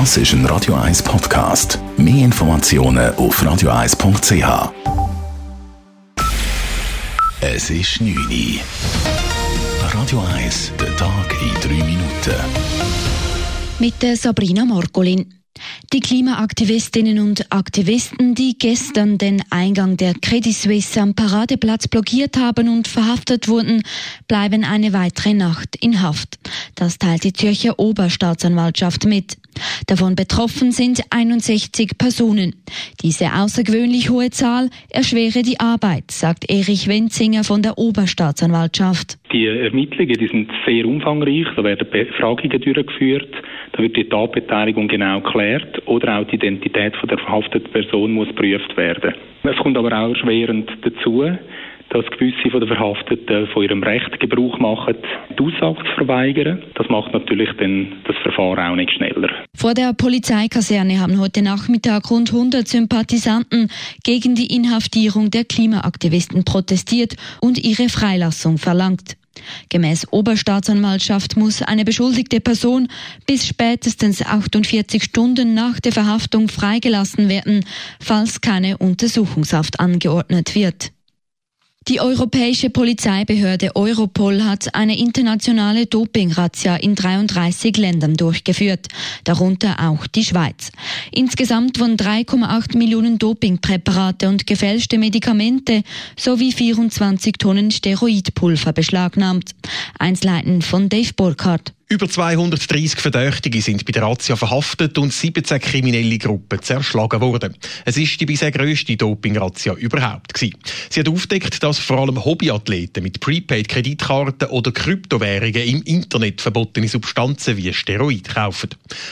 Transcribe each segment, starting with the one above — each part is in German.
Das ist ein Radio 1 Podcast. Mehr Informationen auf radio1.ch. Es ist 9 Uhr. Radio 1, der Tag in 3 Minuten. Mit Sabrina Morgolin. Die Klimaaktivistinnen und Aktivisten, die gestern den Eingang der Credit Suisse am Paradeplatz blockiert haben und verhaftet wurden, bleiben eine weitere Nacht in Haft. Das teilt die Zürcher Oberstaatsanwaltschaft mit. Davon betroffen sind 61 Personen. Diese außergewöhnlich hohe Zahl erschwere die Arbeit, sagt Erich Wenzinger von der Oberstaatsanwaltschaft. Die Ermittlungen die sind sehr umfangreich, da werden Befragungen durchgeführt, da wird die Tatbeteiligung genau geklärt oder auch die Identität von der verhafteten Person muss geprüft werden. Es kommt aber auch erschwerend dazu, dass gewisse von den Verhafteten von ihrem Recht Gebrauch machen, die Aussage zu verweigern. Das macht natürlich dann das Verfahren auch nicht schneller. Vor der Polizeikaserne haben heute Nachmittag rund 100 Sympathisanten gegen die Inhaftierung der Klimaaktivisten protestiert und ihre Freilassung verlangt. Gemäß Oberstaatsanwaltschaft muss eine beschuldigte Person bis spätestens 48 Stunden nach der Verhaftung freigelassen werden, falls keine Untersuchungshaft angeordnet wird. Die europäische Polizeibehörde Europol hat eine internationale Dopingrazzia in 33 Ländern durchgeführt, darunter auch die Schweiz. Insgesamt wurden 3,8 Millionen Dopingpräparate und gefälschte Medikamente sowie 24 Tonnen Steroidpulver beschlagnahmt. Einsleiten von Dave Burkhardt. Über 230 Verdächtige sind bei der Razzia verhaftet und 17 kriminelle Gruppen zerschlagen worden. Es ist die bisher grösste Doping-Razzia überhaupt. Gewesen. Sie hat aufdeckt, dass vor allem Hobbyathleten mit Prepaid-Kreditkarten oder Kryptowährungen im Internet verbotene Substanzen wie Steroid kaufen.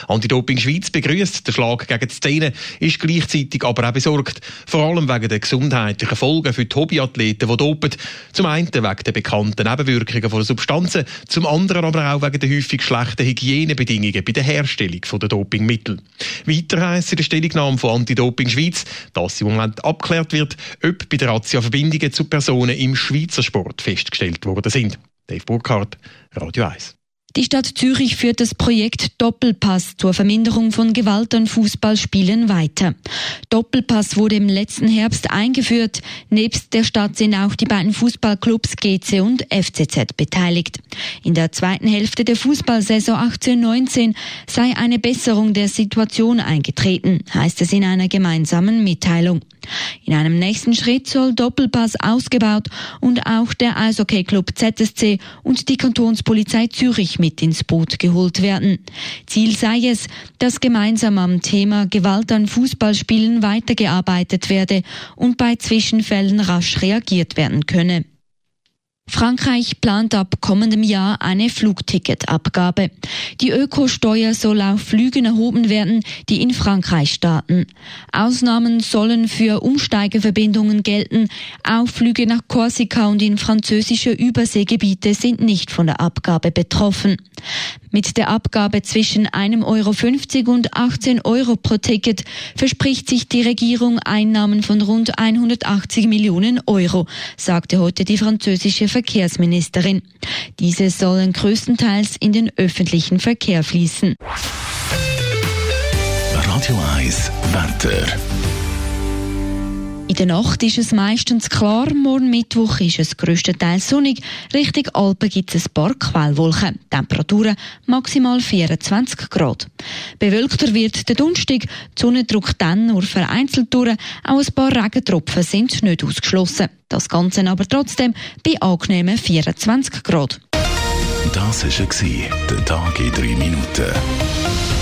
Anti-Doping Schweiz begrüßt den Schlag gegen die Szene, ist gleichzeitig aber auch besorgt, vor allem wegen der gesundheitlichen Folgen für die Hobbyathleten, die dopen. Zum einen wegen der bekannten Nebenwirkungen von Substanzen, zum anderen aber auch wegen der häufig schlechten Hygienebedingungen bei der Herstellung der Dopingmittel. Weiter heisst in der Stellungnahme von Anti-Doping Schweiz, dass im Moment abgeklärt wird, ob bei der Razzia Verbindungen zu Personen im Schweizer Sport festgestellt worden sind. Dave Burkhardt, Radio 1. Die Stadt Zürich führt das Projekt Doppelpass zur Verminderung von Gewalt an Fußballspielen weiter. Doppelpass wurde im letzten Herbst eingeführt. Nebst der Stadt sind auch die beiden Fußballclubs GC und FCZ beteiligt. In der zweiten Hälfte der Fußballsaison 18-19 sei eine Besserung der Situation eingetreten, heißt es in einer gemeinsamen Mitteilung. In einem nächsten Schritt soll Doppelpass ausgebaut und auch der Eishockey-Club ZSC und die Kantonspolizei Zürich mit ins Boot geholt werden. Ziel sei es, dass gemeinsam am Thema Gewalt an Fußballspielen weitergearbeitet werde und bei Zwischenfällen rasch reagiert werden könne. Frankreich plant ab kommendem Jahr eine Flugticketabgabe. Die Ökosteuer soll auf Flügen erhoben werden, die in Frankreich starten. Ausnahmen sollen für Umsteigeverbindungen gelten. Auch Flüge nach Korsika und in französische Überseegebiete sind nicht von der Abgabe betroffen. Mit der Abgabe zwischen 1,50 Euro und 18 Euro pro Ticket verspricht sich die Regierung Einnahmen von rund 180 Millionen Euro, sagte heute die französische Verkehrsministerin. Diese sollen größtenteils in den öffentlichen Verkehr fließen. Radio 1 Wetter. In der Nacht ist es meistens klar, morgen Mittwoch ist es größtenteils sonnig. Richtung Alpen gibt es ein paar Quellwolken. Temperaturen maximal 24 Grad. Bewölkter wird der Donnerstag, Sonne drückt dann nur vereinzelt durch, auch ein paar Regentropfen sind nicht ausgeschlossen. Das Ganze aber trotzdem bei angenehmen 24 Grad. Das war der Tag in 3 Minuten.